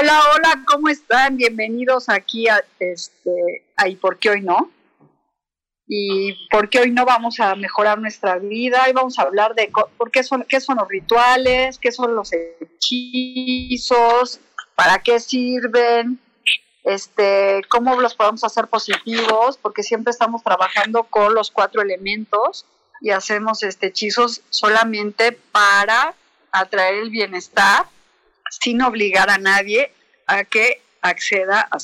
Hola, hola, ¿cómo están? Bienvenidos aquí a este ahí por qué hoy no. Y por qué hoy no vamos a mejorar nuestra vida y vamos a hablar de por qué son qué son los rituales, qué son los hechizos, para qué sirven, este, cómo los podemos hacer positivos, porque siempre estamos trabajando con los cuatro elementos y hacemos este hechizos solamente para atraer el bienestar sin obligar a nadie a que acceda a,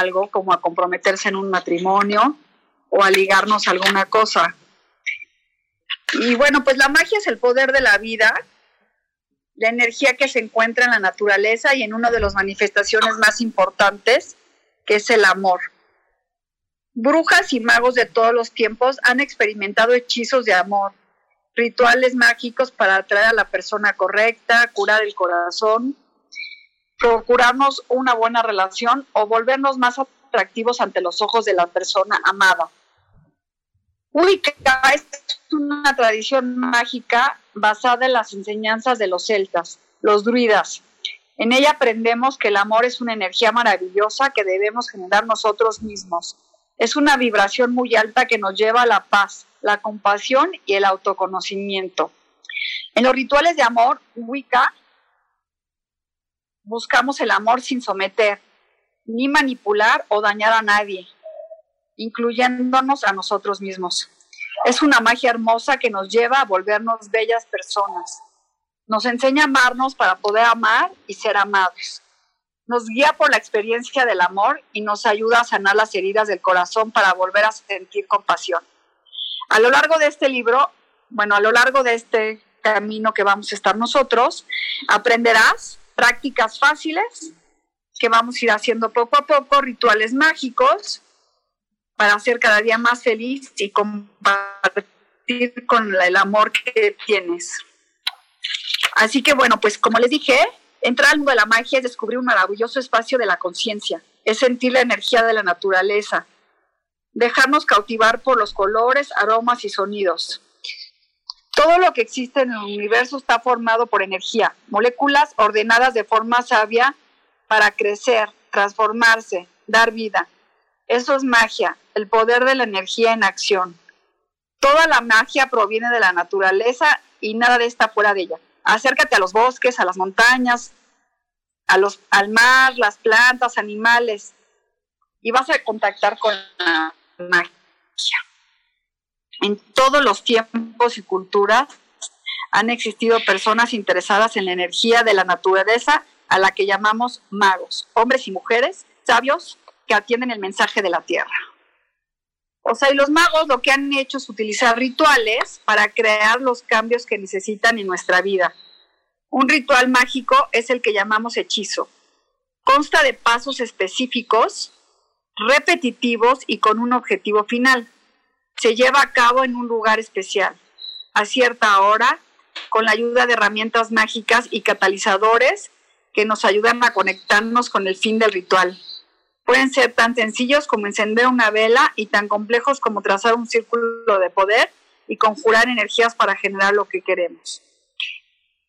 algo como a comprometerse en un matrimonio o a ligarnos a alguna cosa. Y bueno, pues la magia es el poder de la vida, la energía que se encuentra en la naturaleza y en una de las manifestaciones más importantes, que es el amor. Brujas y magos de todos los tiempos han experimentado hechizos de amor, rituales mágicos para atraer a la persona correcta, curar el corazón, procurarnos una buena relación o volvernos más atractivos ante los ojos de la persona amada. Wicca es una tradición mágica basada en las enseñanzas de los celtas, los druidas. En ella aprendemos que el amor es una energía maravillosa que debemos generar nosotros mismos. Es una vibración muy alta que nos lleva a la paz, la compasión y el autoconocimiento. En los rituales de amor, Wicca, buscamos el amor sin someter, ni manipular o dañar a nadie, incluyéndonos a nosotros mismos. Es una magia hermosa que nos lleva a volvernos bellas personas. Nos enseña a amarnos para poder amar y ser amados. Nos guía por la experiencia del amor y nos ayuda a sanar las heridas del corazón para volver a sentir compasión. A lo largo de este libro, bueno, a lo largo de este camino que vamos a estar nosotros, aprenderás prácticas fáciles que vamos a ir haciendo poco a poco, rituales mágicos para ser cada día más feliz y compartir con el amor que tienes. Así que bueno, pues como les dije, entrar al mundo de la magia es descubrir un maravilloso espacio de la conciencia, es sentir la energía de la naturaleza, dejarnos cautivar por los colores, aromas y sonidos. Todo lo que existe en el universo está formado por energía, moléculas ordenadas de forma sabia para crecer, transformarse, dar vida. Eso es magia, el poder de la energía en acción. Toda la magia proviene de la naturaleza y nada de esta fuera de ella. Acércate a los bosques, a las montañas, a los, al mar, las plantas, animales, y vas a contactar con la magia. En todos los tiempos y culturas han existido personas interesadas en la energía de la naturaleza a la que llamamos magos, hombres y mujeres sabios que atienden el mensaje de la tierra. O sea, y los magos lo que han hecho es utilizar rituales para crear los cambios que necesitan en nuestra vida. Un ritual mágico es el que llamamos hechizo. Consta de pasos específicos repetitivos y con un objetivo final. Se lleva a cabo en un lugar especial, a cierta hora, con la ayuda de herramientas mágicas y catalizadores que nos ayudan a conectarnos con el fin del ritual. Pueden ser tan sencillos como encender una vela y tan complejos como trazar un círculo de poder y conjurar energías para generar lo que queremos.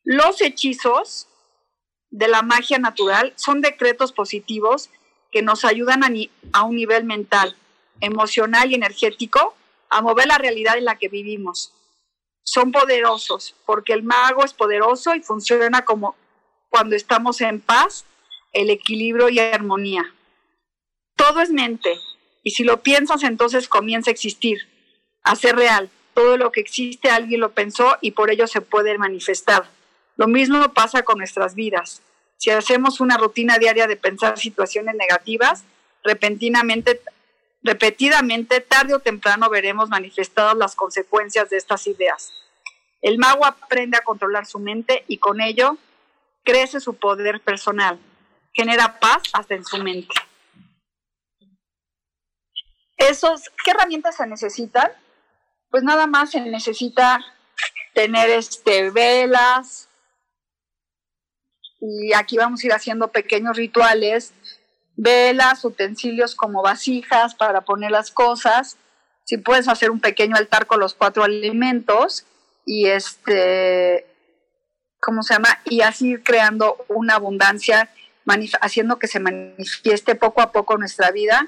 Los hechizos de la magia natural son decretos positivos que nos ayudan a, un nivel mental, emocional y energético a mover la realidad en la que vivimos. Son poderosos porque el mago es poderoso y funciona como cuando estamos en paz, el equilibrio y armonía. todo es mente. Y si lo piensas, entonces comienza a existir, a ser real. Todo lo que existe alguien lo pensó y por ello se puede manifestar. Lo mismo pasa con nuestras vidas. Si hacemos una rutina diaria de pensar situaciones negativas, repentinamente, repetidamente, tarde o temprano veremos manifestadas las consecuencias de estas ideas. El mago aprende a controlar su mente y con ello crece su poder personal, genera paz hasta en su mente. Esos, ¿Qué herramientas se necesitan? Pues nada más se necesita tener este, velas, y aquí vamos a ir haciendo pequeños rituales, velas, utensilios como vasijas para poner las cosas, si puedes hacer un pequeño altar con los cuatro alimentos y este, ¿cómo se llama? Y así creando una abundancia, haciendo que se manifieste poco a poco nuestra vida,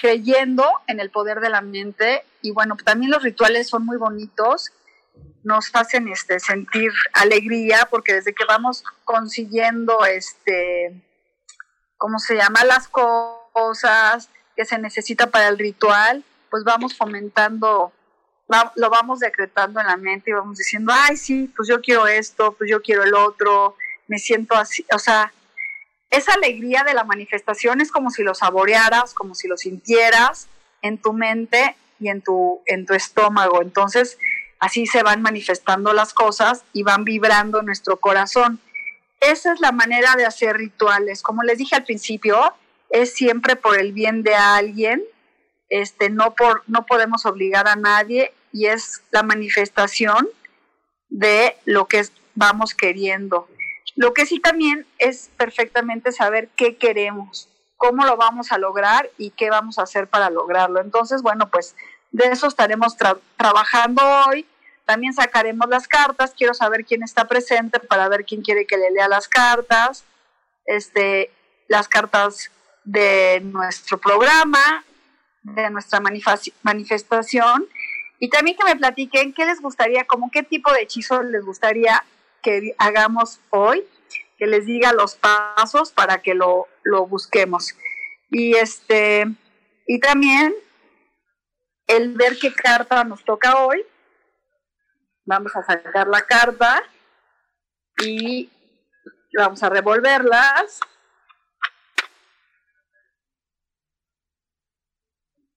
creyendo en el poder de la mente. Y bueno, también los rituales son muy bonitos, nos hacen este, sentir alegría, porque desde que vamos consiguiendo, este, ¿cómo se llama? Las cosas que se necesita para el ritual, pues vamos fomentando lo vamos decretando en la mente y vamos diciendo, ay, sí, pues yo quiero esto, pues yo quiero el otro, me siento así, o sea, esa alegría de la manifestación es como si lo saborearas, como si lo sintieras en tu mente y en tu, en tu estómago. Entonces, así se van manifestando las cosas y van vibrando nuestro corazón. Esa es la manera de hacer rituales. Como les dije al principio, es siempre por el bien de alguien, este, no, por, no podemos obligar a nadie y es la manifestación de lo que vamos queriendo. Lo que sí también es perfectamente saber qué queremos, cómo lo vamos a lograr y qué vamos a hacer para lograrlo. Entonces, bueno, pues de eso estaremos trabajando hoy. También sacaremos las cartas. Quiero saber quién está presente para ver quién quiere que le lea las cartas. Este, las cartas de nuestro programa, de nuestra manifestación y también que me platiquen qué les gustaría, como qué tipo de hechizo les gustaría que hagamos hoy, que les diga los pasos para que lo, lo busquemos. Y este, y también el ver qué carta nos toca hoy. Vamos a sacar la carta y vamos a revolverlas.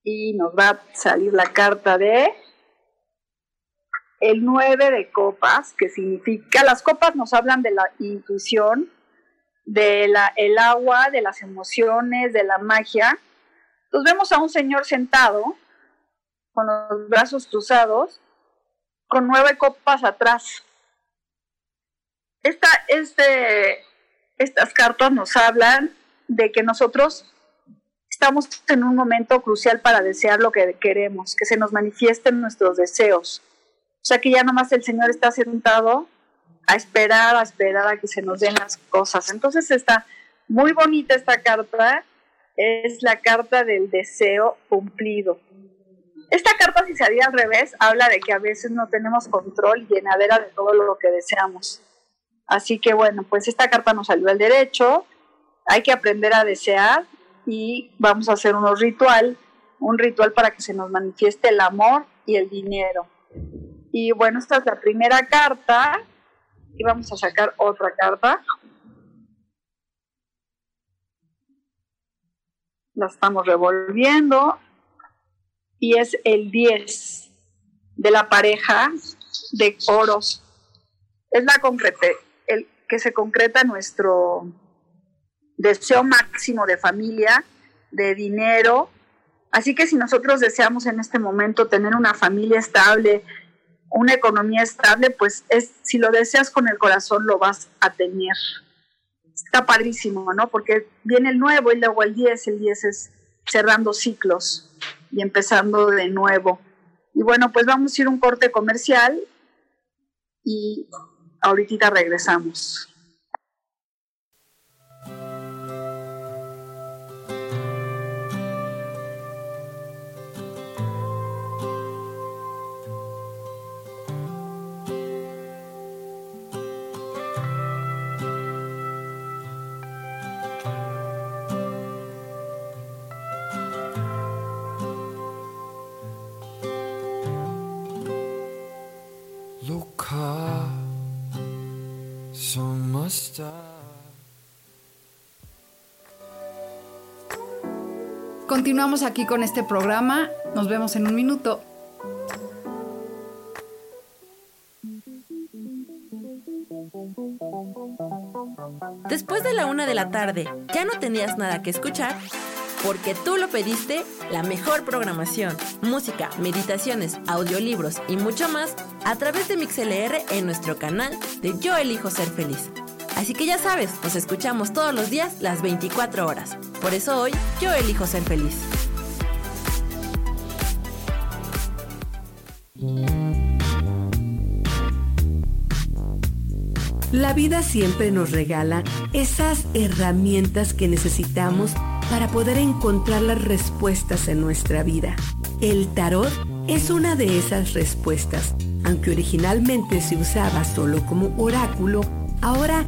y nos va a salir la carta de el 9 de copas, que significa, las copas nos hablan de la intuición, de la, el agua, de las emociones, de la magia. Entonces vemos a un señor sentado, con los brazos cruzados, con nueve copas atrás. Esta, este, estas cartas nos hablan de que nosotros estamos en un momento crucial para desear lo que queremos, que se nos manifiesten nuestros deseos. O sea que ya nomás el Señor está sentado a esperar, a esperar a que se nos den las cosas. Entonces está muy bonita esta carta, es la carta del deseo cumplido. Esta carta, si se haría al revés, habla de que a veces no tenemos control llenadera de todo lo que deseamos. Así que bueno, pues esta carta nos salió al derecho, hay que aprender a desear, y vamos a hacer unos ritual, un ritual para que se nos manifieste el amor y el dinero. Y bueno, esta es la primera carta y vamos a sacar otra carta. La estamos revolviendo y es el 10 de la pareja de oros. Es la concrete, el que se concreta nuestro deseo máximo de familia, de dinero. Así que si nosotros deseamos en este momento tener una familia estable, una economía estable, pues es, si lo deseas con el corazón lo vas a tener. Está padrísimo, ¿no? Porque viene el nuevo y luego el 10, el 10 es cerrando ciclos y empezando de nuevo. Y bueno, pues vamos a ir a un corte comercial y ahorita regresamos. Continuamos aquí con este programa. Nos vemos en un minuto. Después de la una de la tarde, ¿ya no tenías nada que escuchar? Porque tú lo pediste, la mejor programación, música, meditaciones, audiolibros y mucho más a través de MixLR en nuestro canal de Yo Elijo Ser Feliz. Así que ya sabes, nos escuchamos todos los días las 24 horas. Por eso hoy yo elijo ser feliz. La vida siempre nos regala esas herramientas que necesitamos para poder encontrar las respuestas en nuestra vida. El tarot es una de esas respuestas. Aunque originalmente se usaba solo como oráculo, ahora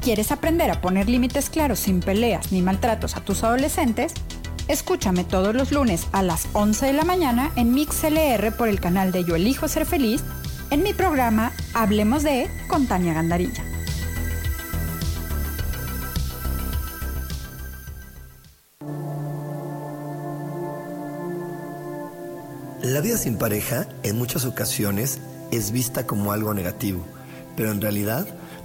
¿Quieres aprender a poner límites claros sin peleas ni maltratos a tus adolescentes? Escúchame todos los lunes a las 11 de la mañana en MixLR por el canal de Yo Elijo Ser Feliz en mi programa Hablemos de con Tania Gandarilla. La vida sin pareja en muchas ocasiones es vista como algo negativo, pero en realidad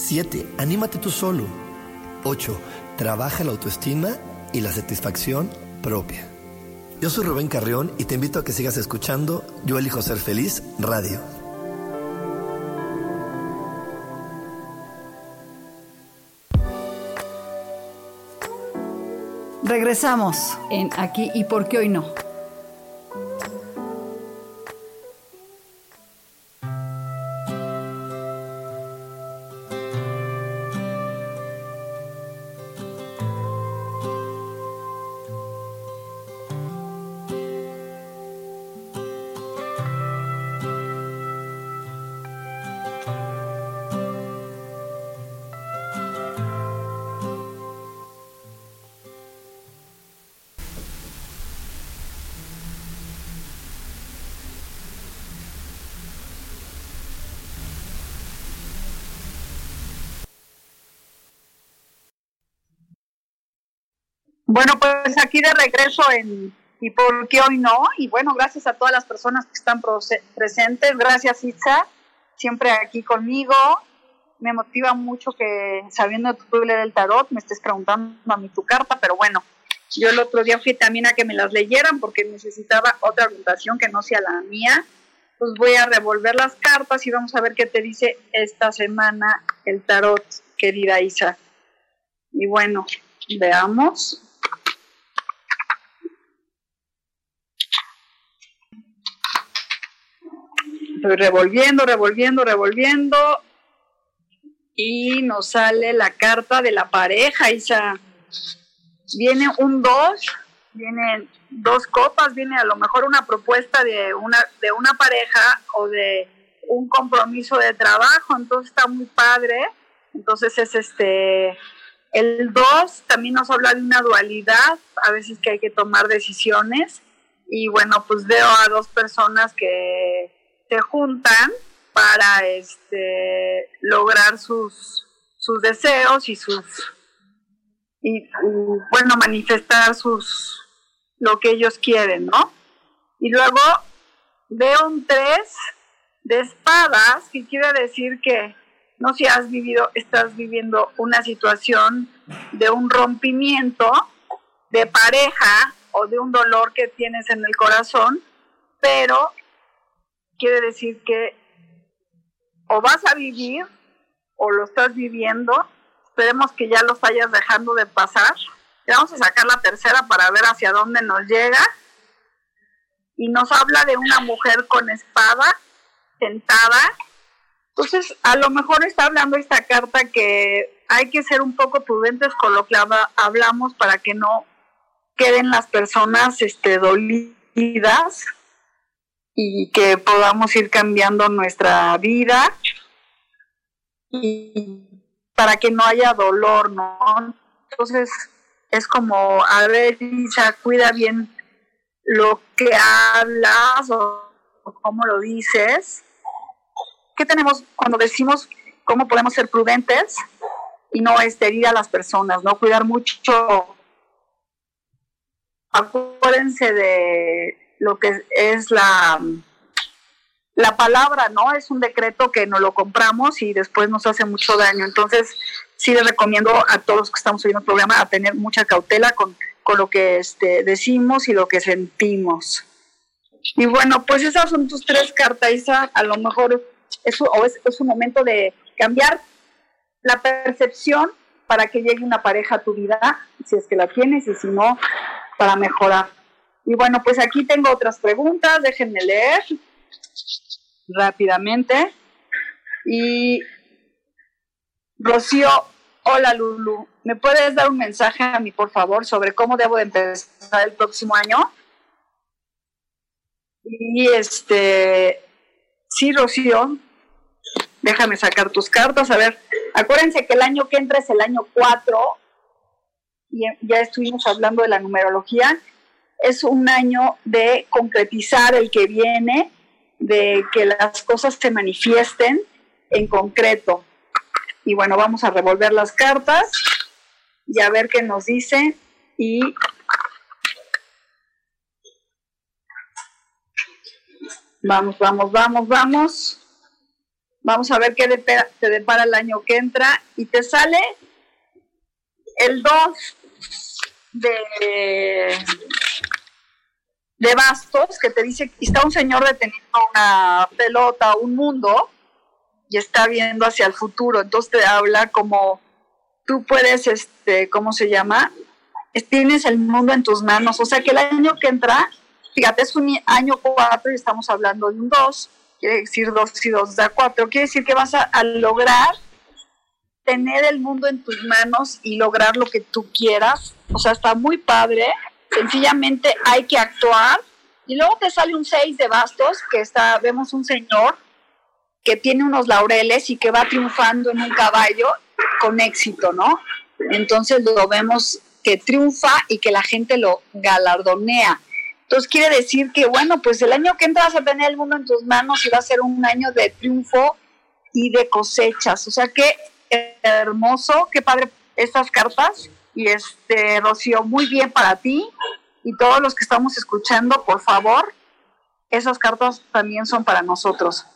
7. Anímate tú solo. 8. Trabaja la autoestima y la satisfacción propia. Yo soy Rubén Carrión y te invito a que sigas escuchando Yo elijo ser feliz radio. Regresamos en Aquí y por qué hoy no. Bueno, pues aquí de regreso en ¿Y por qué hoy no? Y bueno, gracias a todas las personas que están presentes. Gracias, Itza, siempre aquí conmigo. Me motiva mucho que sabiendo tu leer del tarot me estés preguntando a mí tu carta, pero bueno, yo el otro día fui también a que me las leyeran porque necesitaba otra orientación que no sea la mía. Pues voy a revolver las cartas y vamos a ver qué te dice esta semana el tarot, querida Isa. Y bueno, veamos. Revolviendo, revolviendo, revolviendo. Y nos sale la carta de la pareja, Isa. Viene un 2, vienen dos copas, viene a lo mejor una propuesta de una, de una pareja o de un compromiso de trabajo, entonces está muy padre. Entonces es este El 2 también nos habla de una dualidad, a veces que hay que tomar decisiones. Y bueno, pues veo a dos personas que se juntan para este, lograr sus, sus deseos y sus y, bueno manifestar sus lo que ellos quieren, ¿no? Y luego veo un 3 de espadas, que quiere decir que no si has vivido, estás viviendo una situación de un rompimiento de pareja o de un dolor que tienes en el corazón, pero quiere decir que o vas a vivir o lo estás viviendo. Esperemos que ya los vayas dejando de pasar. vamos a sacar la tercera para ver hacia dónde nos llega. Y nos habla de una mujer con espada sentada. Entonces, a lo mejor está hablando esta carta que hay que ser un poco prudentes con lo que hablamos para que no queden las personas este, dolidas y que podamos ir cambiando nuestra vida y para que no haya dolor, ¿no? Entonces es como, a ver, Lisa, cuida bien lo que hablas o, cómo lo dices. ¿Qué tenemos cuando decimos cómo podemos ser prudentes y no herir a las personas, no cuidar mucho? Acuérdense de lo que es la, la palabra, ¿no? Es un decreto que nos lo compramos y después nos hace mucho daño. Entonces, sí les recomiendo a todos los que estamos oyendo el programa a tener mucha cautela con, lo que este, decimos y lo que sentimos. Y bueno, pues esas son tus tres cartas, Isa. A lo mejor es, es, es un momento de cambiar la percepción para que llegue una pareja a tu vida, si es que la tienes, y si no, para mejorar. Y bueno, pues aquí tengo otras preguntas, déjenme leer rápidamente. Y Rocío, hola Lulu, ¿me puedes dar un mensaje a mí, por favor, sobre cómo debo de empezar el próximo año? Y este, sí, Rocío, déjame sacar tus cartas. A ver, acuérdense que el año que entra es el año 4, y ya estuvimos hablando de la numerología, es un año de concretizar el que viene, de que las cosas se manifiesten en concreto. Y bueno, vamos a revolver las cartas y a ver qué nos dice. Y vamos, vamos, vamos, vamos. Vamos a ver qué te depara el año que entra. Y te sale el 2 de de bastos que te dice, está un señor deteniendo una pelota, un mundo, y está viendo hacia el futuro. Entonces te habla como tú puedes, este, ¿cómo se llama? Tienes el mundo en tus manos. O sea que el año que entra, fíjate, es un año cuatro y estamos hablando de un dos, quiere decir dos y dos da cuatro. Quiere decir que vas a, a lograr tener el mundo en tus manos y lograr lo que tú quieras. O sea, está muy padre sencillamente hay que actuar. Y luego te sale un 6 de bastos, que está, vemos un señor que tiene unos laureles y que va triunfando en un caballo con éxito, ¿no? Entonces lo vemos que triunfa y que la gente lo galardonea. Entonces quiere decir que, bueno, pues el año que entras a tener el mundo en tus manos y va a ser un año de triunfo y de cosechas. O sea, qué hermoso, qué padre estas cartas. Y este, Rocío, muy bien para ti. Y todos los que estamos escuchando, por favor, esas cartas también son para nosotros.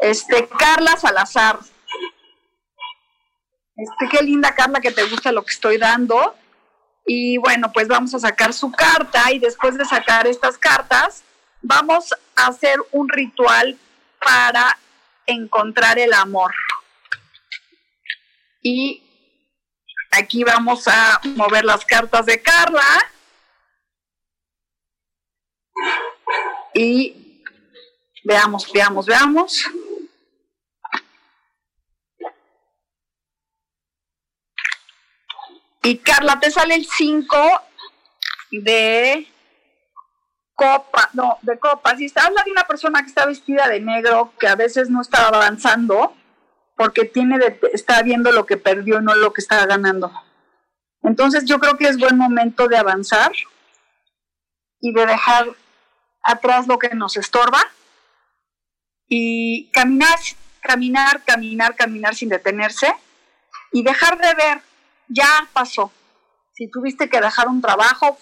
Este, Carla Salazar. Este, qué linda Carla que te gusta lo que estoy dando. Y bueno, pues vamos a sacar su carta y después de sacar estas cartas, vamos a hacer un ritual para encontrar el amor. Y Aquí vamos a mover las cartas de Carla. Y veamos, veamos, veamos. Y Carla, te sale el 5 de copa, no, de copas. Y habla de una persona que está vestida de negro, que a veces no está avanzando, porque tiene de, está viendo lo que perdió y no lo que está ganando. Entonces yo creo que es buen momento de avanzar y de dejar atrás lo que nos estorba y caminar, caminar, caminar, caminar sin detenerse y dejar de ver, ya pasó. Si tuviste que dejar un trabajo,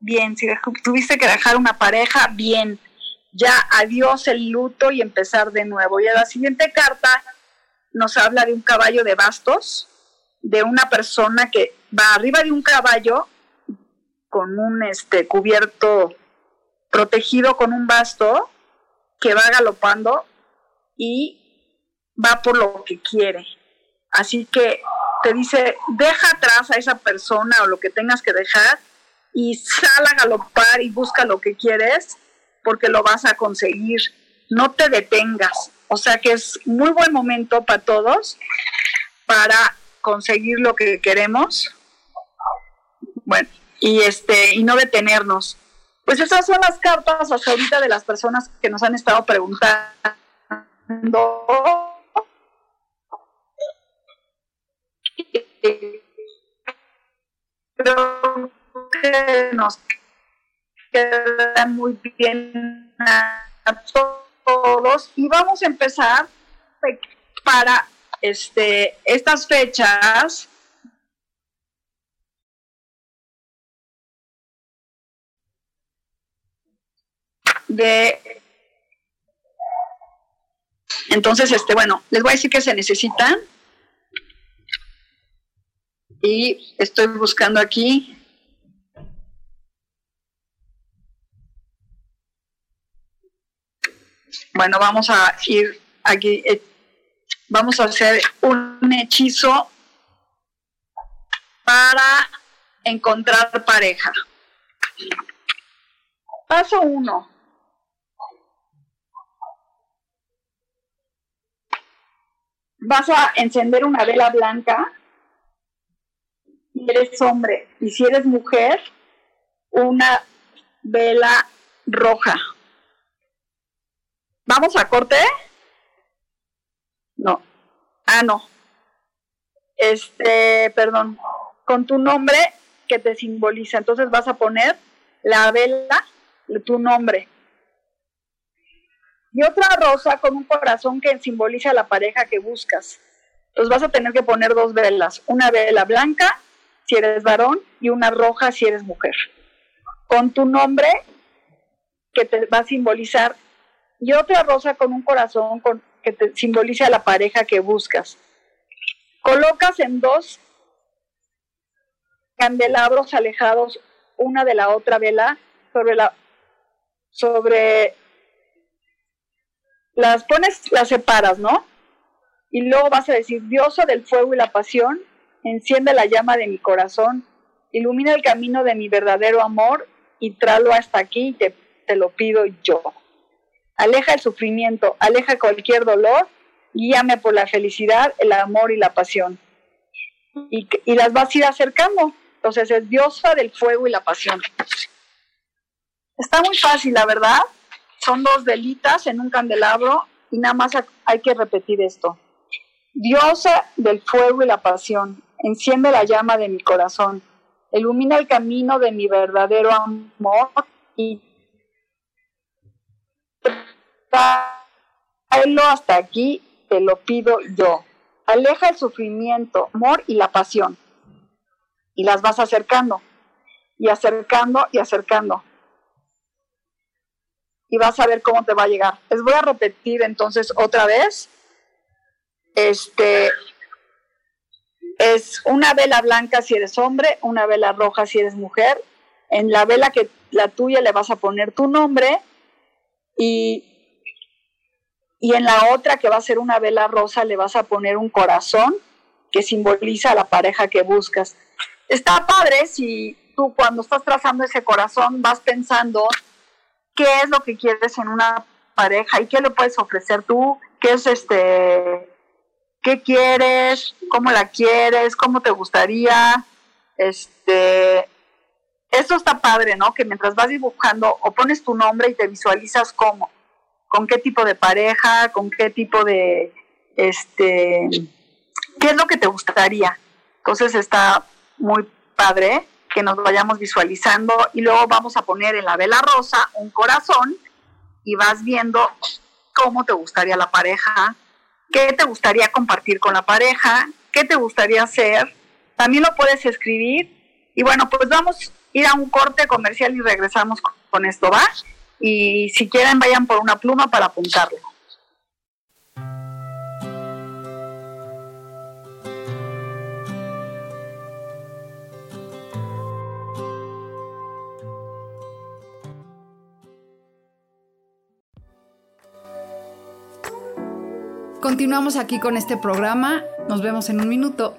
bien. Si tuviste que dejar una pareja, bien. Ya adiós el luto y empezar de nuevo. Y a la siguiente carta nos habla de un caballo de bastos, de una persona que va arriba de un caballo con un este cubierto protegido con un basto que va galopando y va por lo que quiere. Así que te dice, deja atrás a esa persona o lo que tengas que dejar y sal a galopar y busca lo que quieres porque lo vas a conseguir. No te detengas. O sea que es muy buen momento para todos para conseguir lo que queremos. Bueno, y este y no detenernos. Pues esas son las cartas hasta ahorita de las personas que nos han estado preguntando creo que nos queda muy bien a todos y vamos a empezar para este estas fechas de entonces este bueno les voy a decir que se necesitan y estoy buscando aquí. Bueno, vamos a ir aquí, eh, vamos a hacer un hechizo para encontrar pareja. Paso uno. Vas a encender una vela blanca si eres hombre y si eres mujer, una vela roja. ¿Vamos a corte? No. Ah, no. Este, perdón. Con tu nombre que te simboliza. Entonces vas a poner la vela de tu nombre. Y otra rosa con un corazón que simboliza la pareja que buscas. Entonces vas a tener que poner dos velas. Una vela blanca si eres varón y una roja si eres mujer. Con tu nombre que te va a simbolizar y otra rosa con un corazón con, que te simboliza la pareja que buscas. Colocas en dos candelabros alejados una de la otra vela sobre la sobre las pones, las separas, ¿no? Y luego vas a decir, diosa del fuego y la pasión, enciende la llama de mi corazón, ilumina el camino de mi verdadero amor y tráelo hasta aquí, te, te lo pido yo. Aleja el sufrimiento, aleja cualquier dolor, guíame por la felicidad, el amor y la pasión. Y, las vas a ir acercando. Entonces es diosa del fuego y la pasión. Está muy fácil, la verdad. Son dos velitas en un candelabro y nada más hay que repetir esto. Diosa del fuego y la pasión, enciende la llama de mi corazón, ilumina el camino de mi verdadero amor y tráelo hasta aquí, te lo pido yo. Aleja el sufrimiento, amor y la pasión. Y las vas acercando, y acercando, y acercando. Y vas a ver cómo te va a llegar. Les voy a repetir entonces otra vez. Este, es una vela blanca si eres hombre, una vela roja si eres mujer. En la vela que la tuya le vas a poner tu nombre y, y en la otra que va a ser una vela rosa le vas a poner un corazón que simboliza la pareja que buscas. Está padre si tú cuando estás trazando ese corazón vas pensando qué es lo que quieres en una pareja y qué le puedes ofrecer tú, qué es este qué quieres, cómo la quieres, cómo te gustaría. Este, eso está padre, ¿no? Que mientras vas dibujando o pones tu nombre y te visualizas cómo, con qué tipo de pareja, con qué tipo de, este, ¿qué es lo que te gustaría? Entonces está muy padre que nos vayamos visualizando y luego vamos a poner en la vela rosa un corazón y vas viendo cómo te gustaría la pareja, qué te gustaría compartir con la pareja, qué te gustaría hacer. También lo puedes escribir. Y bueno, pues vamos a ir a un corte comercial y regresamos con esto, ¿va? Y si quieren, vayan por una pluma para apuntarlo. Continuamos aquí con este programa. Nos vemos en un minuto.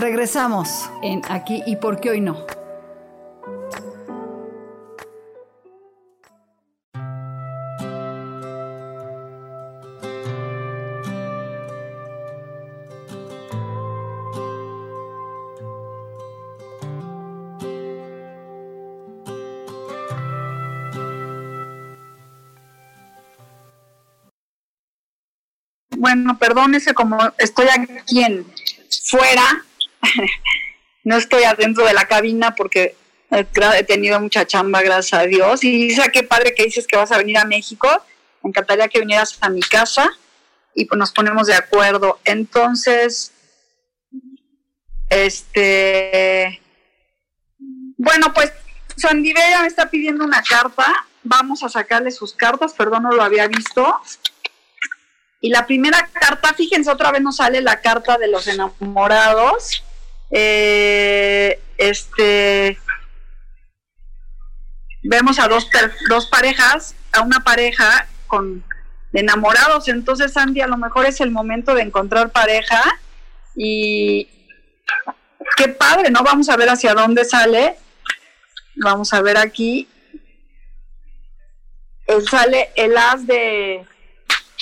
Regresamos en Aquí y por qué hoy no. Bueno, perdónese como estoy aquí en fuera, no estoy adentro de la cabina porque he tenido mucha chamba, gracias a Dios. Y dice, qué padre que dices que vas a venir a México. Me encantaría que vinieras a mi casa y pues nos ponemos de acuerdo. Entonces, este, bueno, pues Sandy Bella me está pidiendo una carta. Vamos a sacarle sus cartas, perdón, no lo había visto. Y la primera carta, fíjense, otra vez nos sale la carta de los enamorados eh, este, vemos a dos, dos parejas, a una pareja con enamorados. Entonces, Andy, a lo mejor es el momento de encontrar pareja y qué padre, ¿no? Vamos a ver hacia dónde sale. Vamos a ver aquí. Él sale el as de,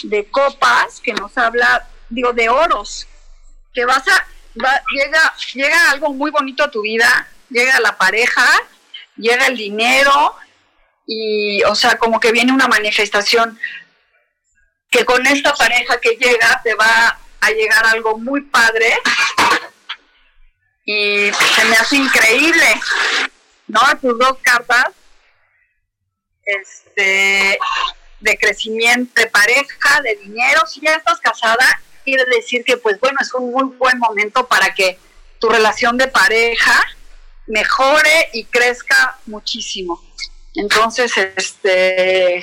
de copas que nos habla, digo, de oros, que vas a llega, llega algo muy bonito a tu vida, llega la pareja, llega el dinero y, o sea, como que viene una manifestación que con esta pareja que llega te va a llegar algo muy padre y se me hace increíble, ¿no? Tus dos cartas, este, de crecimiento pareja, de dinero. Si ya estás casada, quiere decir que, pues bueno, es un muy buen momento para que tu relación de pareja mejore y crezca muchísimo. Entonces, este,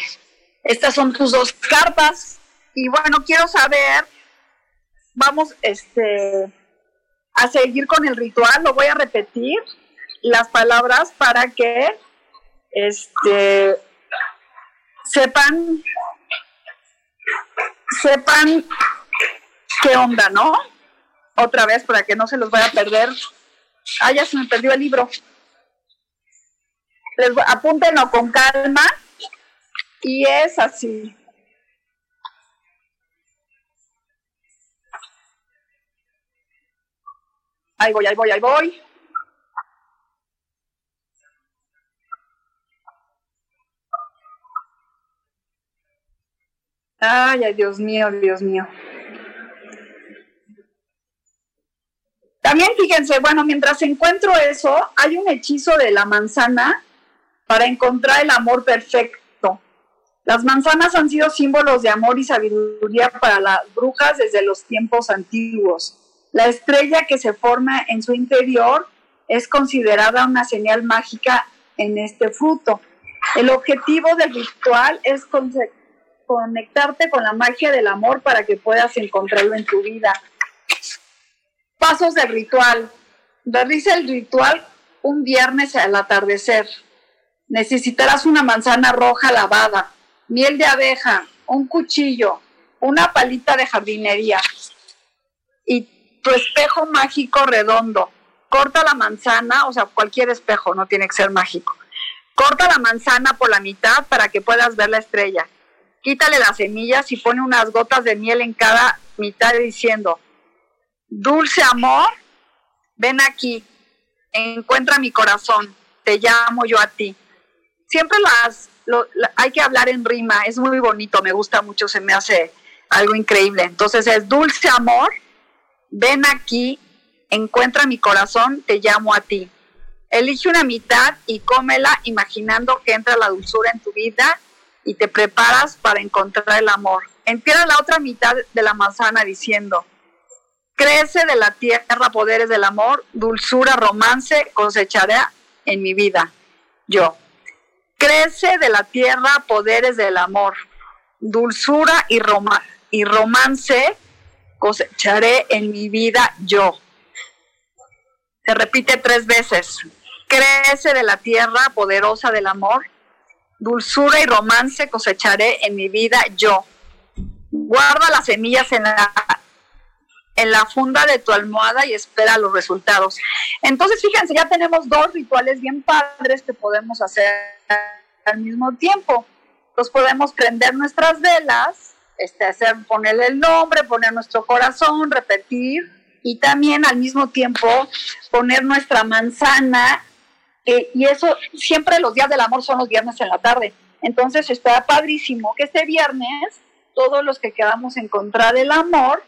estas son tus dos cartas. Y bueno, quiero saber, vamos este, a seguir con el ritual, lo voy a repetir las palabras para que este, sepan, sepan qué onda, ¿no? Otra vez para que no se los vaya a perder. Ah, ya se me perdió el libro. Les, apúntenlo con calma y es así. Ahí voy, ahí voy, ahí voy. Ay, ay, Dios mío, Dios mío. También fíjense, bueno, mientras encuentro eso, hay un hechizo de la manzana para encontrar el amor perfecto. Las manzanas han sido símbolos de amor y sabiduría para las brujas desde los tiempos antiguos. La estrella que se forma en su interior es considerada una señal mágica en este fruto. El objetivo del ritual es conectarte con la magia del amor para que puedas encontrarlo en tu vida. Pasos del ritual. Realiza el ritual un viernes al atardecer. Necesitarás una manzana roja lavada, miel de abeja, un cuchillo, una palita de jardinería y tu espejo mágico redondo. Corta la manzana, o sea, cualquier espejo, no tiene que ser mágico. Corta la manzana por la mitad para que puedas ver la estrella quítale las semillas y pone unas gotas de miel en cada mitad diciendo, dulce amor, ven aquí, encuentra mi corazón, te llamo yo a ti. Siempre las, hay que hablar en rima, es muy bonito, me gusta mucho, se me hace algo increíble. Entonces es dulce amor, ven aquí, encuentra mi corazón, te llamo a ti. Elige una mitad y cómela imaginando que entra la dulzura en tu vida y te preparas para encontrar el amor. Empieza la otra mitad de la manzana diciendo, crece de la tierra poderes del amor, dulzura, romance, cosecharé en mi vida. Yo. Crece de la tierra poderes del amor, dulzura y, y romance cosecharé en mi vida yo. Se repite tres veces. Crece de la tierra poderosa del amor, dulzura y romance cosecharé en mi vida yo. Guarda las semillas en la, en la funda de tu almohada y espera los resultados. Entonces, fíjense, ya tenemos dos rituales bien padres que podemos hacer al mismo tiempo. Los podemos prender nuestras velas, este, hacer, ponerle el nombre, poner nuestro corazón, repetir y también al mismo tiempo poner nuestra manzana y eso, siempre los días del amor son los viernes en la tarde. Entonces está padrísimo que este viernes, todos los que queramos encontrar el amor,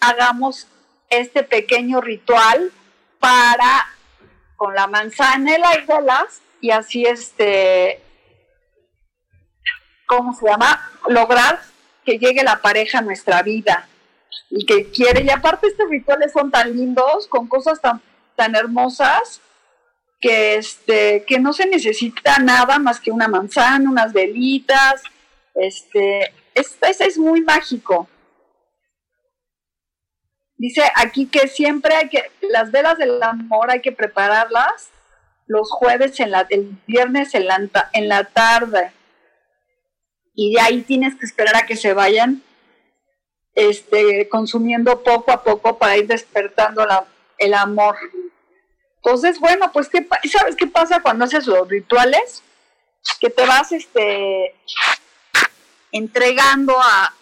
hagamos este pequeño ritual para, con la manzana y las y así este, ¿cómo se llama? Lograr que llegue la pareja a nuestra vida y que quiere. Y aparte estos rituales son tan lindos, con cosas tan, tan hermosas, que, este, que no se necesita nada más que una manzana, unas velitas. Este, es muy mágico. Dice aquí que siempre hay que, las velas del amor hay que prepararlas los jueves, en la, el viernes en la, en la tarde. Y de ahí tienes que esperar a que se vayan este, consumiendo poco a poco para ir despertando la, el amor. Entonces, bueno, pues, ¿qué, ¿sabes qué pasa cuando haces los rituales? Que te vas este, entregando a,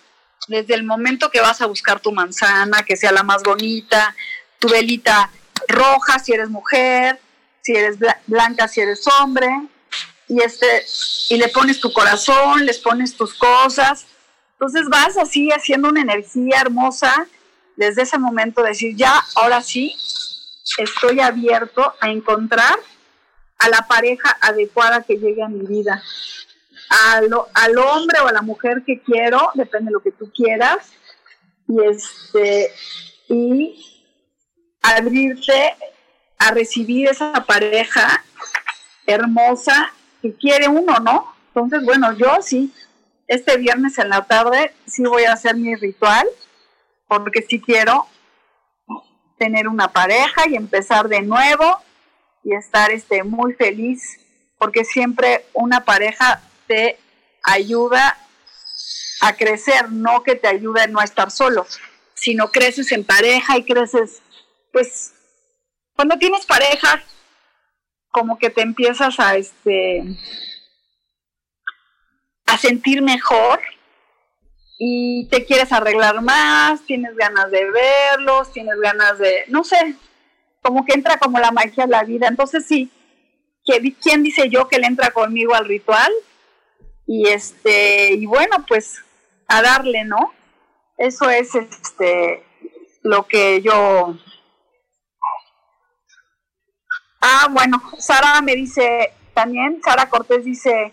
desde el momento que vas a buscar tu manzana, que sea la más bonita, tu velita roja si eres mujer, si eres blanca si eres hombre, y, este, y le pones tu corazón, les pones tus cosas. Entonces vas así haciendo una energía hermosa desde ese momento, decir, ya, ahora sí, estoy abierto a encontrar a la pareja adecuada que llegue a mi vida. Al, al hombre o a la mujer que quiero, depende de lo que tú quieras, y este, y abrirte a recibir esa pareja hermosa que quiere uno, ¿no? Entonces, bueno, yo sí, este viernes en la tarde sí voy a hacer mi ritual, porque sí quiero tener una pareja y empezar de nuevo y estar este, muy feliz, porque siempre una pareja te ayuda a crecer, no que te ayude a no estar solo, sino creces en pareja y creces, pues, cuando tienes pareja, como que te empiezas a, este, a sentir mejor y te quieres arreglar más, tienes ganas de verlos, tienes ganas de, no sé, como que entra como la magia a la vida. Entonces sí, ¿quién dice yo que le entra conmigo al ritual? Y este, y bueno, pues a darle, ¿no? Eso es este lo que yo Ah, bueno, Sara me dice también, Sara Cortés dice,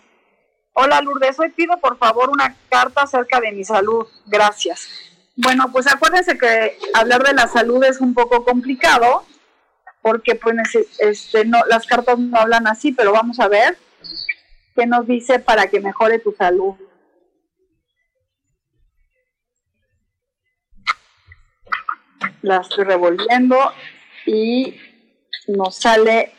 hola Lourdes, hoy pido por favor una carta acerca de mi salud, gracias. Bueno, pues acuérdense que hablar de la salud es un poco complicado, porque pues este, no, las cartas no hablan así, pero vamos a ver qué nos dice para que mejore tu salud. La estoy revolviendo y nos sale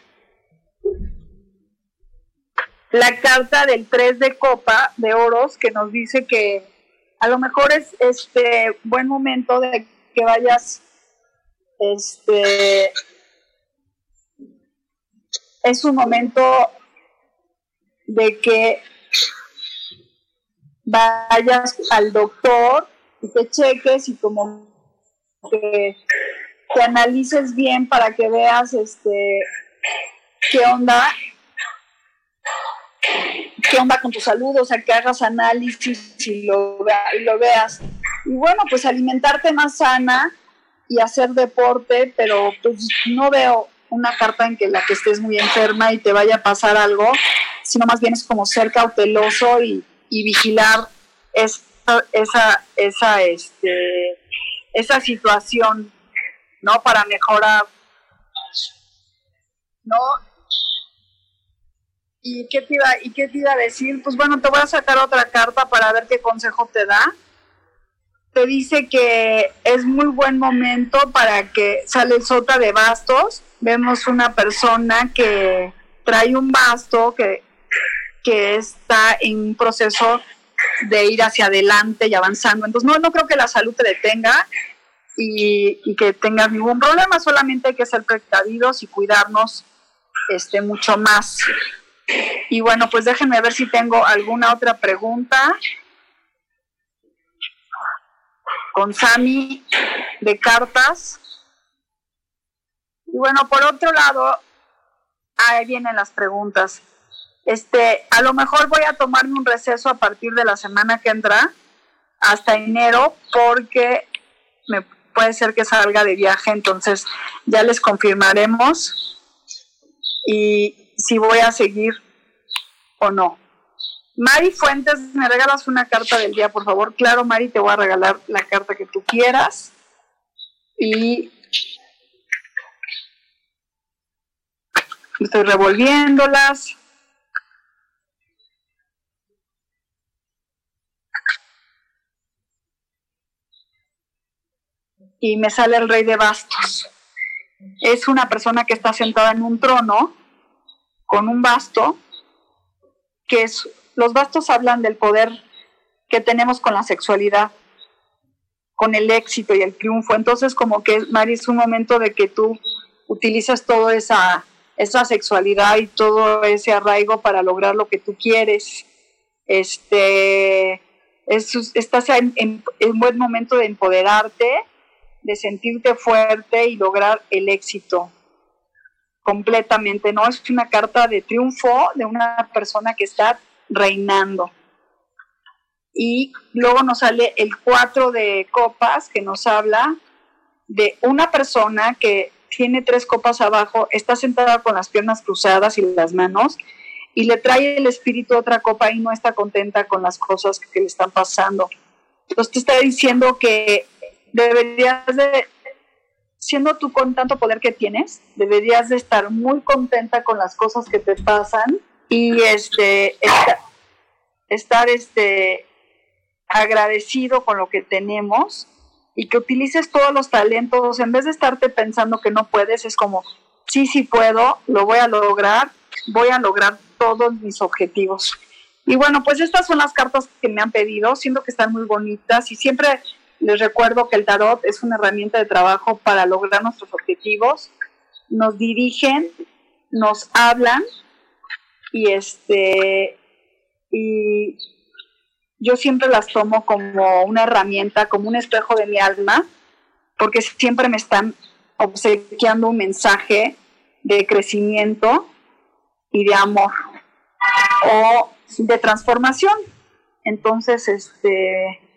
la carta del 3 de copa de oros que nos dice que a lo mejor es este buen momento de que vayas este es un momento de que vayas al doctor y te cheques y como que te analices bien para que veas este qué onda qué onda con tu salud, o sea, que hagas análisis y lo, y lo veas. Y bueno, pues alimentarte más sana y hacer deporte, pero pues no veo una carta en que la que estés muy enferma y te vaya a pasar algo, sino más bien es como ser cauteloso y, y vigilar esa, esa, esa, este, esa situación ¿no? Para mejorar, ¿no? ¿Y qué, te iba, ¿Y qué te iba a decir? Pues bueno, te voy a sacar otra carta para ver qué consejo te da. Te dice que es muy buen momento para que sale el sota de bastos. Vemos una persona que trae un basto que, que está en un proceso de ir hacia adelante y avanzando. Entonces, no, no creo que la salud te detenga y, que tengas ningún problema, solamente hay que ser precavidos y cuidarnos este, mucho más. Y bueno, pues déjenme ver si tengo alguna otra pregunta con Sami de cartas. Y bueno, por otro lado, ahí vienen las preguntas. Este, a lo mejor voy a tomarme un receso a partir de la semana que entra hasta enero porque me puede ser que salga de viaje, entonces ya les confirmaremos y si voy a seguir o no. Mari Fuentes, ¿me regalas una carta del día, por favor? Claro, Mari, te voy a regalar la carta que tú quieras. Y estoy revolviéndolas. Y me sale el rey de bastos. Es una persona que está sentada en un trono con un basto, que es, los bastos hablan del poder que tenemos con la sexualidad, con el éxito y el triunfo. Entonces, como que, Mari, es un momento de que tú utilizas toda esa, esa sexualidad y todo ese arraigo para lograr lo que tú quieres. Este, es, estás en, en, en, buen momento de empoderarte de sentirte fuerte y lograr el éxito completamente, ¿no? Es una carta de triunfo de una persona que está reinando. Y luego nos sale el 4 de copas que nos habla de una persona que tiene tres copas abajo, está sentada con las piernas cruzadas y las manos, y le trae el espíritu otra copa y no está contenta con las cosas que, le están pasando. Entonces te está diciendo que deberías de, siendo tú con tanto poder que tienes, deberías de estar muy contenta con las cosas que te pasan y este, estar, este, agradecido con lo que tenemos y que utilices todos los talentos, en vez de estarte pensando que no puedes, es como, sí, sí puedo, lo voy a lograr, voy a lograr todos mis objetivos. Y bueno, pues estas son las cartas que me han pedido, siento que están muy bonitas y siempre les recuerdo que el tarot es una herramienta de trabajo para lograr nuestros objetivos. Nos dirigen, nos hablan y este y yo siempre las tomo como una herramienta, como un espejo de mi alma, porque siempre me están obsequiando un mensaje de crecimiento y de amor o de transformación. Entonces, este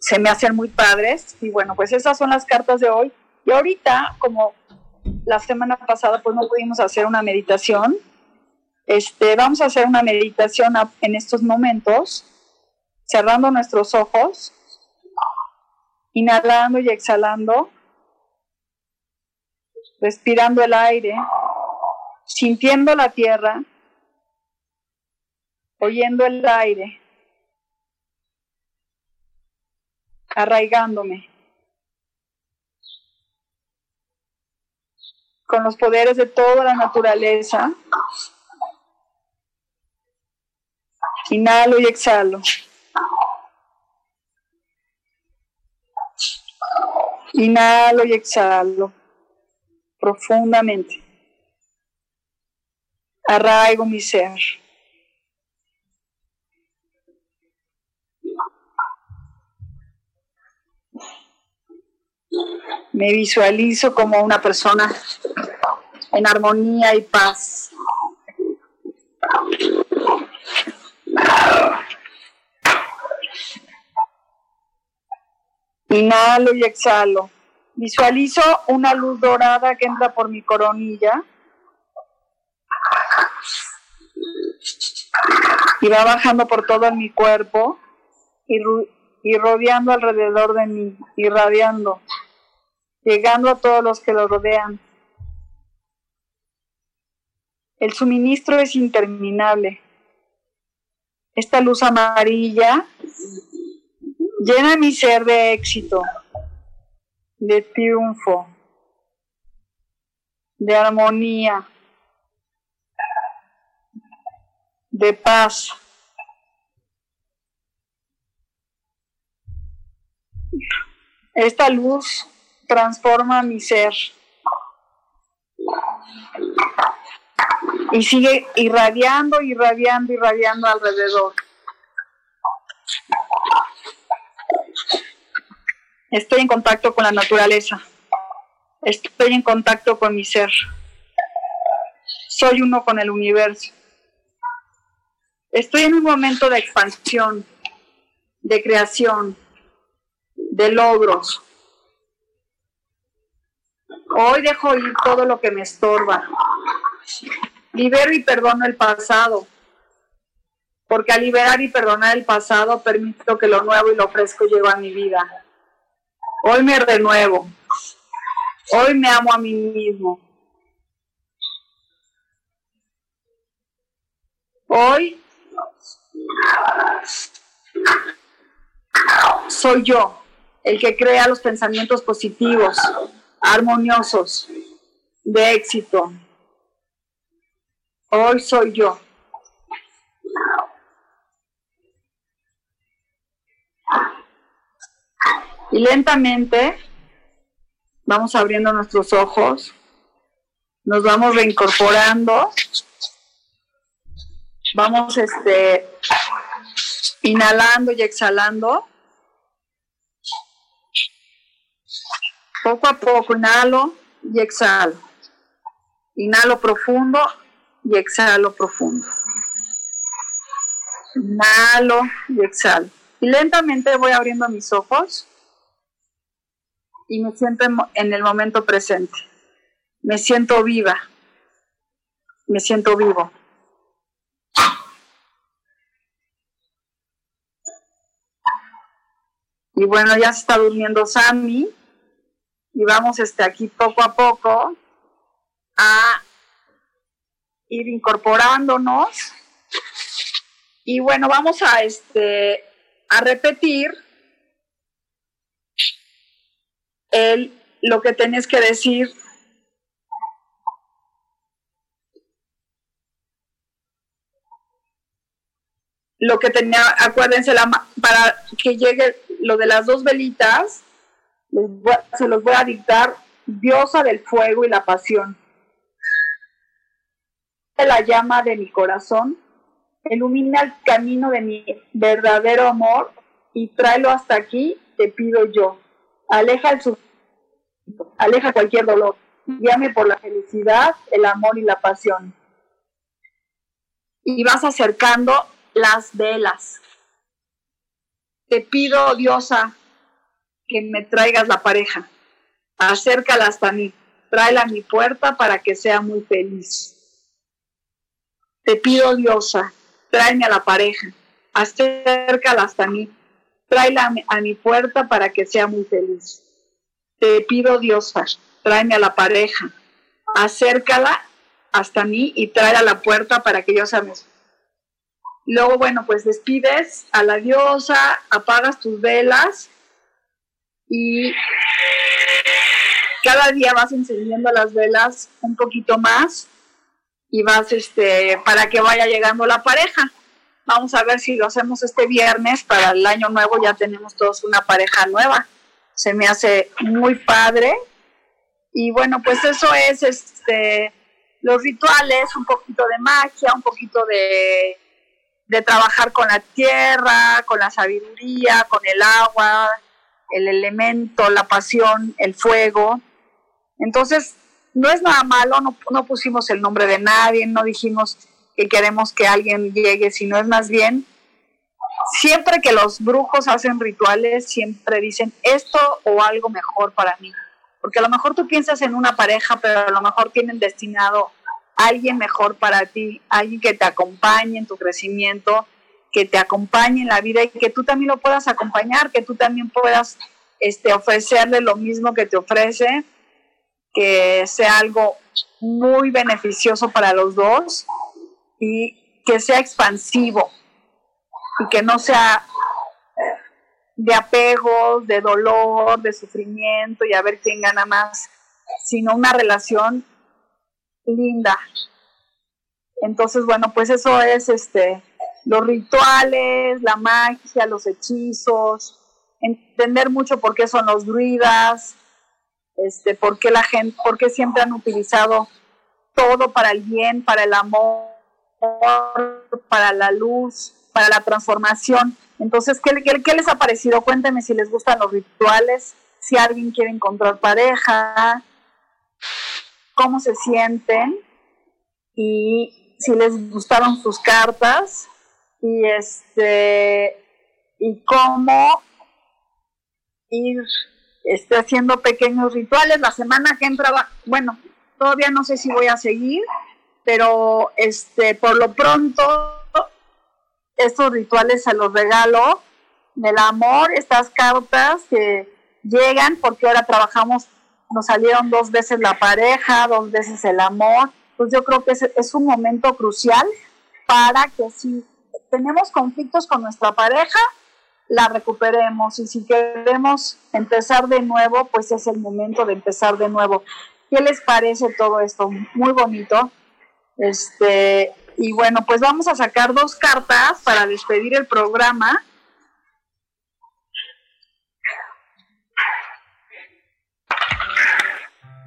se me hacen muy padres y bueno, pues esas son las cartas de hoy. Y ahorita, como la semana pasada pues no pudimos hacer una meditación, este, vamos a hacer una meditación en estos momentos, cerrando nuestros ojos, inhalando y exhalando, respirando el aire, sintiendo la tierra, oyendo el aire, arraigándome con los poderes de toda la naturaleza Inhalo y exhalo. Inhalo y exhalo profundamente. Arraigo mi ser. Me visualizo como una persona en armonía y paz. Inhalo y exhalo. Visualizo una luz dorada que entra por mi coronilla y va bajando por todo mi cuerpo y, rodeando alrededor de mí, irradiando, llegando a todos los que lo rodean. El suministro es interminable. Esta luz amarilla llena mi ser de éxito, de triunfo, de armonía, de paz. Esta luz transforma mi ser y sigue irradiando, irradiando, irradiando alrededor. Estoy en contacto con la naturaleza. Estoy en contacto con mi ser. Soy uno con el universo. Estoy en un momento de expansión, de creación, de logros. Hoy dejo ir todo lo que me estorba. Libero y perdono el pasado, porque al liberar y perdonar el pasado permito que lo nuevo y lo fresco llegue a mi vida. Hoy me renuevo. Hoy me amo a mí mismo. Hoy soy yo el que crea los pensamientos positivos, armoniosos, de éxito, Hoy soy yo. Y lentamente vamos abriendo nuestros ojos, nos vamos reincorporando, vamos este inhalando y exhalando. Poco a poco inhalo y exhalo. Inhalo profundo y exhalo profundo. Inhalo y exhalo. Y lentamente voy abriendo mis ojos y me siento en el momento presente. Me siento viva. Me siento vivo. Y bueno, ya se está durmiendo Sammy y vamos este, aquí poco a poco a ir incorporándonos. Y bueno, vamos a, este, a repetir el, lo que tenés que decir lo que tenía, acuérdense, la, para que llegue lo de las dos velitas, se los voy a dictar, diosa del fuego y la pasión. La llama de mi corazón, ilumina el camino de mi verdadero amor y tráelo hasta aquí, te pido yo. Aleja el aleja cualquier dolor, guíame por la felicidad, el amor y la pasión. Y vas acercando las velas. Te pido, diosa, que me traigas la pareja. Acércala hasta mí. Tráela a mi puerta para que sea muy feliz. Te pido, diosa, tráeme a la pareja. Acércala hasta mí. Tráela a mi puerta para que sea muy feliz. Te pido, diosa, tráeme a la pareja. Acércala hasta mí y tráela a la puerta para que yo sea muy Luego, bueno, pues despides a la diosa, apagas tus velas y cada día vas encendiendo las velas un poquito más y vas este para que vaya llegando la pareja. Vamos a ver si lo hacemos este viernes para el año nuevo ya tenemos todos una pareja nueva. Se me hace muy padre. Y bueno, pues eso es este los rituales, un poquito de magia, un poquito de de trabajar con la tierra, con la sabiduría, con el agua, el elemento, la pasión, el fuego. Entonces, no es nada malo, no, no pusimos el nombre de nadie, no dijimos que queremos que alguien llegue, sino es más bien, siempre que los brujos hacen rituales, siempre dicen esto o algo mejor para mí. Porque a lo mejor tú piensas en una pareja, pero a lo mejor tienen destinado alguien mejor para ti, alguien que te acompañe en tu crecimiento, que te acompañe en la vida y que tú también lo puedas acompañar, que tú también puedas este, ofrecerle lo mismo que te ofrece, que sea algo muy beneficioso para los dos y que sea expansivo y que no sea de apegos, de dolor, de sufrimiento y a ver quién gana más, sino una relación linda. Entonces, bueno, pues eso es este los rituales, la magia, los hechizos, entender mucho por qué son los druidas, este, por qué la gente, por qué siempre han utilizado todo para el bien, para el amor, para la luz, para la transformación. Entonces, ¿qué, qué, qué les ha parecido? Cuéntenme si les gustan los rituales, si alguien quiere encontrar pareja, cómo se sienten y si les gustaron sus cartas y este y cómo ir este, haciendo pequeños rituales. La semana que entraba, bueno, todavía no sé si voy a seguir, pero este por lo pronto estos rituales se los regalo del amor, estas cartas que llegan porque ahora trabajamos nos salieron dos veces la pareja, dos veces el amor. Pues yo creo que es, es un momento crucial para que si tenemos conflictos con nuestra pareja, la recuperemos y si queremos empezar de nuevo, pues es el momento de empezar de nuevo. ¿Qué les parece todo esto? Muy bonito. Este, y bueno, pues vamos a sacar dos cartas para despedir el programa.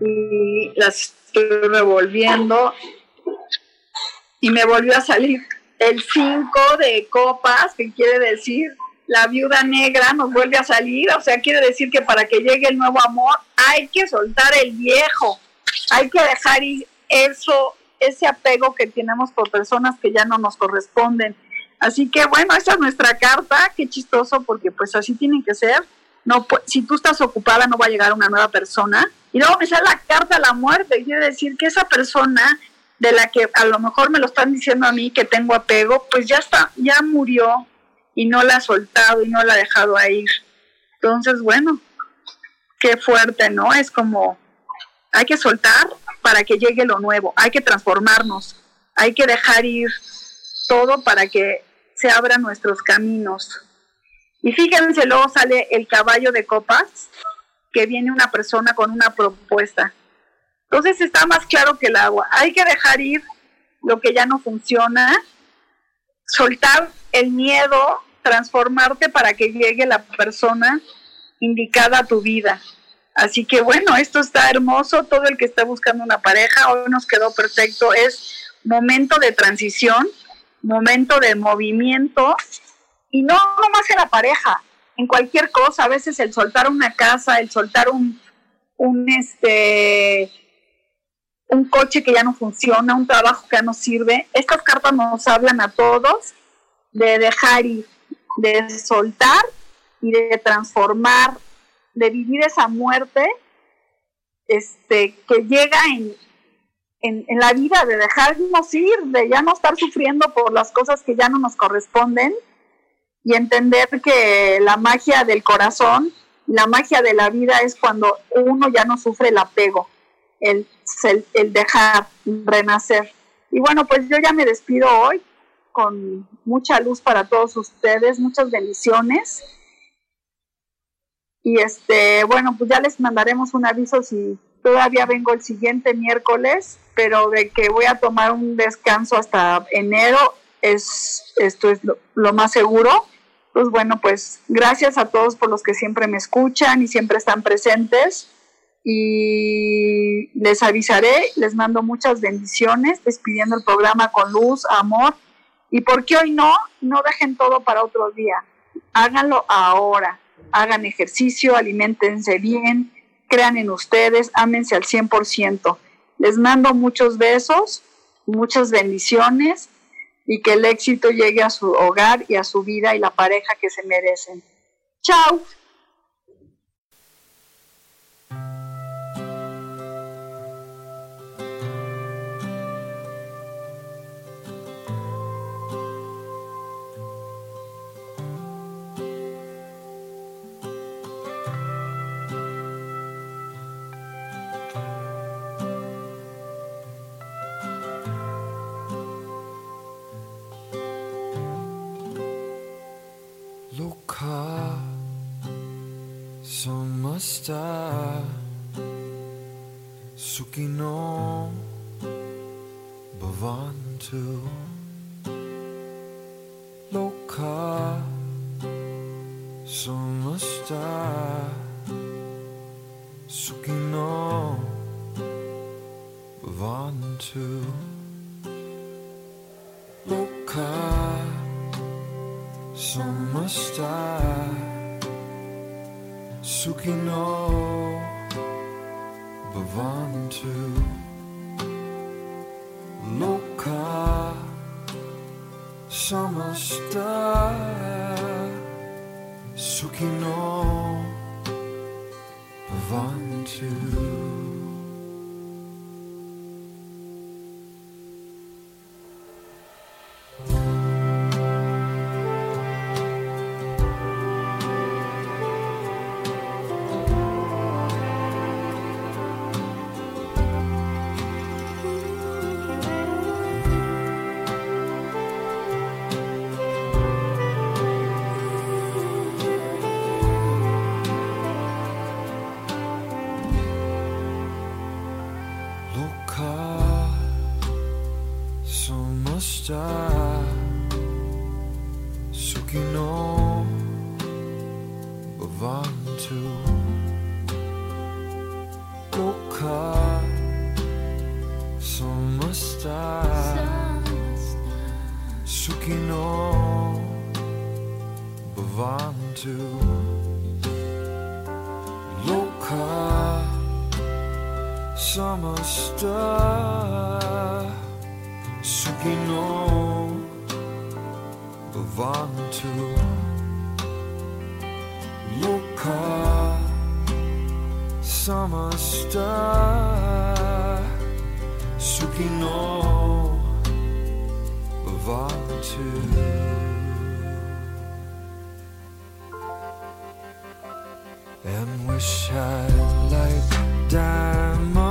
y las estoy revolviendo y me volvió a salir el 5 de copas, que quiere decir la viuda negra nos vuelve a salir, o sea, quiere decir que para que llegue el nuevo amor hay que soltar el viejo, hay que dejar ir eso, ese apego que tenemos por personas que ya no nos corresponden. Así que bueno, esa es nuestra carta, qué chistoso porque pues así tiene que ser. No, si tú estás ocupada no va a llegar una nueva persona y luego me sale la carta a la muerte, quiere decir que esa persona de la que a lo mejor me lo están diciendo a mí que tengo apego, pues ya está, ya murió y no la ha soltado y no la ha dejado ir. Entonces, bueno, qué fuerte, ¿no? Es como, hay que soltar para que llegue lo nuevo, hay que transformarnos, hay que dejar ir todo para que se abran nuestros caminos. Y fíjense, luego sale el caballo de copas, que viene una persona con una propuesta. Entonces está más claro que el agua. Hay que dejar ir lo que ya no funciona, soltar el miedo, transformarte para que llegue la persona indicada a tu vida. Así que bueno, esto está hermoso, todo el que está buscando una pareja, hoy nos quedó perfecto, es momento de transición, momento de movimiento y no nomás en la pareja, en cualquier cosa, a veces el soltar una casa, el soltar un, un este un coche que ya no funciona, un trabajo que ya no sirve. Estas cartas nos hablan a todos de dejar ir, de soltar y de transformar, de vivir esa muerte este, que llega en, en, en, la vida, de dejarnos ir, de ya no estar sufriendo por las cosas que ya no nos corresponden y entender que la magia del corazón, la magia de la vida es cuando uno ya no sufre el apego, el, el, dejar renacer. Y bueno, pues yo ya me despido hoy con mucha luz para todos ustedes, muchas bendiciones. Y este, bueno, pues ya les mandaremos un aviso si todavía vengo el siguiente miércoles, pero de que voy a tomar un descanso hasta enero, es, esto es lo, lo más seguro. Pues bueno, pues gracias a todos por los que siempre me escuchan y siempre están presentes y les avisaré, les mando muchas bendiciones, despidiendo el programa con luz, amor, y porque hoy no, no dejen todo para otro día, háganlo ahora, hagan ejercicio, alimentense bien, crean en ustedes, ámense al 100%. Les mando muchos besos, muchas bendiciones y que el éxito llegue a su hogar y a su vida y la pareja que se merecen. Chao. basta Sukino Bhavantu. to Zoeking op bewaren toe. Loka, samasta. Zoeking op bewaren toe. Loka, samasta. Zoeking op and wish I'd like diamonds.